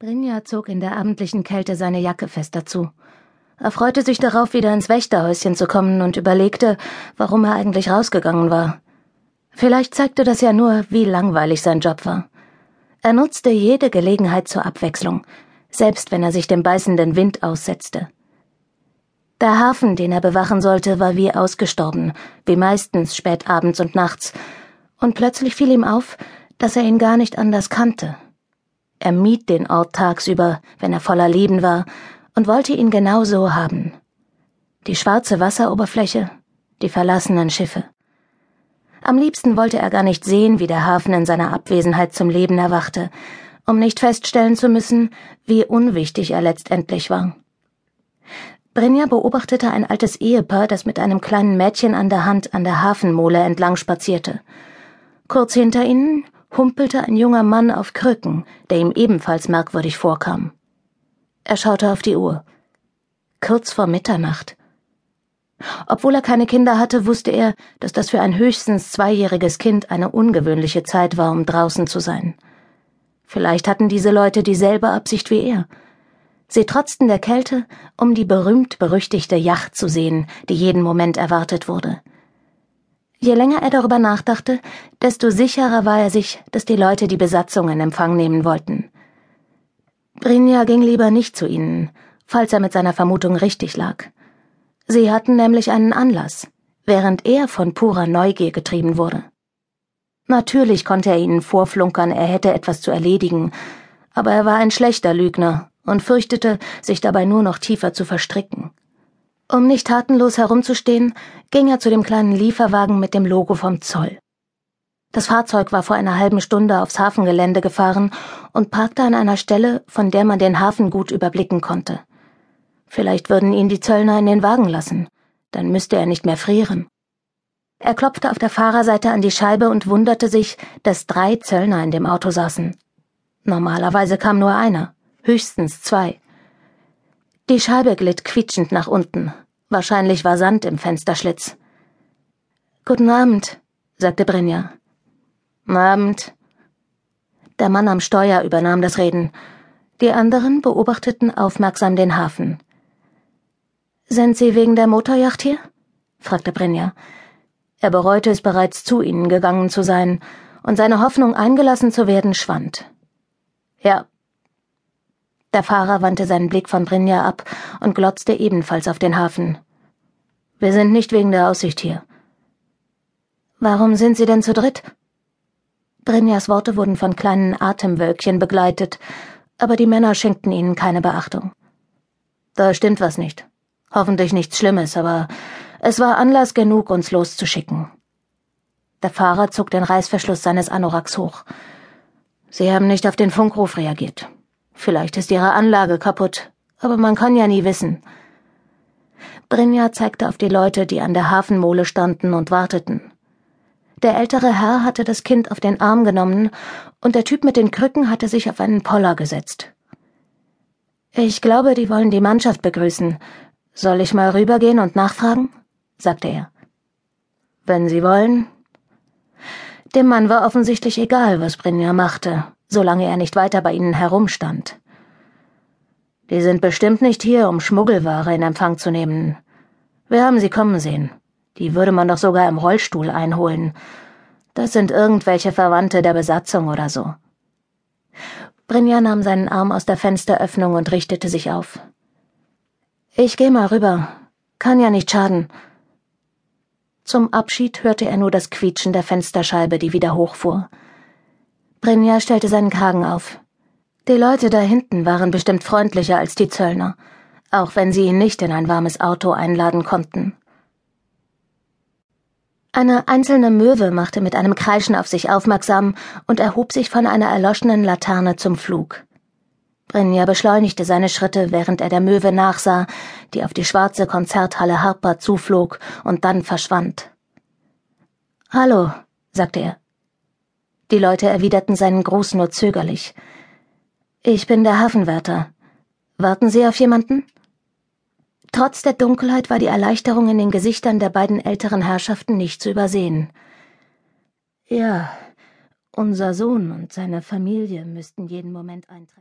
Brinja zog in der abendlichen Kälte seine Jacke fester zu. Er freute sich darauf, wieder ins Wächterhäuschen zu kommen und überlegte, warum er eigentlich rausgegangen war. Vielleicht zeigte das ja nur, wie langweilig sein Job war. Er nutzte jede Gelegenheit zur Abwechslung, selbst wenn er sich dem beißenden Wind aussetzte. Der Hafen, den er bewachen sollte, war wie ausgestorben, wie meistens spät abends und nachts, und plötzlich fiel ihm auf, dass er ihn gar nicht anders kannte. Er mied den Ort tagsüber, wenn er voller Leben war, und wollte ihn genau so haben. Die schwarze Wasseroberfläche, die verlassenen Schiffe. Am liebsten wollte er gar nicht sehen, wie der Hafen in seiner Abwesenheit zum Leben erwachte, um nicht feststellen zu müssen, wie unwichtig er letztendlich war. Brinja beobachtete ein altes Ehepaar, das mit einem kleinen Mädchen an der Hand an der Hafenmole entlang spazierte. Kurz hinter ihnen humpelte ein junger Mann auf Krücken, der ihm ebenfalls merkwürdig vorkam. Er schaute auf die Uhr. Kurz vor Mitternacht. Obwohl er keine Kinder hatte, wusste er, dass das für ein höchstens zweijähriges Kind eine ungewöhnliche Zeit war, um draußen zu sein. Vielleicht hatten diese Leute dieselbe Absicht wie er. Sie trotzten der Kälte, um die berühmt berüchtigte Yacht zu sehen, die jeden Moment erwartet wurde. Je länger er darüber nachdachte, desto sicherer war er sich, dass die Leute die Besatzung in Empfang nehmen wollten. Brinja ging lieber nicht zu ihnen, falls er mit seiner Vermutung richtig lag. Sie hatten nämlich einen Anlass, während er von purer Neugier getrieben wurde. Natürlich konnte er ihnen vorflunkern, er hätte etwas zu erledigen, aber er war ein schlechter Lügner und fürchtete, sich dabei nur noch tiefer zu verstricken. Um nicht tatenlos herumzustehen, ging er zu dem kleinen Lieferwagen mit dem Logo vom Zoll. Das Fahrzeug war vor einer halben Stunde aufs Hafengelände gefahren und parkte an einer Stelle, von der man den Hafen gut überblicken konnte. Vielleicht würden ihn die Zöllner in den Wagen lassen, dann müsste er nicht mehr frieren. Er klopfte auf der Fahrerseite an die Scheibe und wunderte sich, dass drei Zöllner in dem Auto saßen. Normalerweise kam nur einer, höchstens zwei. Die Scheibe glitt quietschend nach unten. Wahrscheinlich war Sand im Fensterschlitz. Guten Abend, sagte Brinja. Abend. Der Mann am Steuer übernahm das Reden. Die anderen beobachteten aufmerksam den Hafen. Sind Sie wegen der Motorjacht hier? fragte Brinja. Er bereute es bereits zu ihnen gegangen zu sein, und seine Hoffnung eingelassen zu werden schwand. Ja, der Fahrer wandte seinen Blick von Brinja ab und glotzte ebenfalls auf den Hafen. Wir sind nicht wegen der Aussicht hier. Warum sind Sie denn zu dritt? Brinjas Worte wurden von kleinen Atemwölkchen begleitet, aber die Männer schenkten ihnen keine Beachtung. Da stimmt was nicht. Hoffentlich nichts Schlimmes, aber es war Anlass genug, uns loszuschicken. Der Fahrer zog den Reißverschluss seines Anoraks hoch. Sie haben nicht auf den Funkruf reagiert. Vielleicht ist ihre Anlage kaputt, aber man kann ja nie wissen. Brinja zeigte auf die Leute, die an der Hafenmole standen und warteten. Der ältere Herr hatte das Kind auf den Arm genommen, und der Typ mit den Krücken hatte sich auf einen Poller gesetzt. Ich glaube, die wollen die Mannschaft begrüßen. Soll ich mal rübergehen und nachfragen? sagte er. Wenn Sie wollen. Dem Mann war offensichtlich egal, was Brinja machte solange er nicht weiter bei ihnen herumstand. Die sind bestimmt nicht hier, um Schmuggelware in Empfang zu nehmen. Wir haben sie kommen sehen. Die würde man doch sogar im Rollstuhl einholen. Das sind irgendwelche Verwandte der Besatzung oder so. Brinja nahm seinen Arm aus der Fensteröffnung und richtete sich auf. Ich geh mal rüber. Kann ja nicht schaden. Zum Abschied hörte er nur das Quietschen der Fensterscheibe, die wieder hochfuhr. Brinja stellte seinen Kragen auf. Die Leute da hinten waren bestimmt freundlicher als die Zöllner, auch wenn sie ihn nicht in ein warmes Auto einladen konnten. Eine einzelne Möwe machte mit einem Kreischen auf sich aufmerksam und erhob sich von einer erloschenen Laterne zum Flug. Brinja beschleunigte seine Schritte, während er der Möwe nachsah, die auf die schwarze Konzerthalle Harper zuflog und dann verschwand. Hallo, sagte er. Die Leute erwiderten seinen Gruß nur zögerlich. Ich bin der Hafenwärter. Warten Sie auf jemanden? Trotz der Dunkelheit war die Erleichterung in den Gesichtern der beiden älteren Herrschaften nicht zu übersehen. Ja, unser Sohn und seine Familie müssten jeden Moment eintreffen.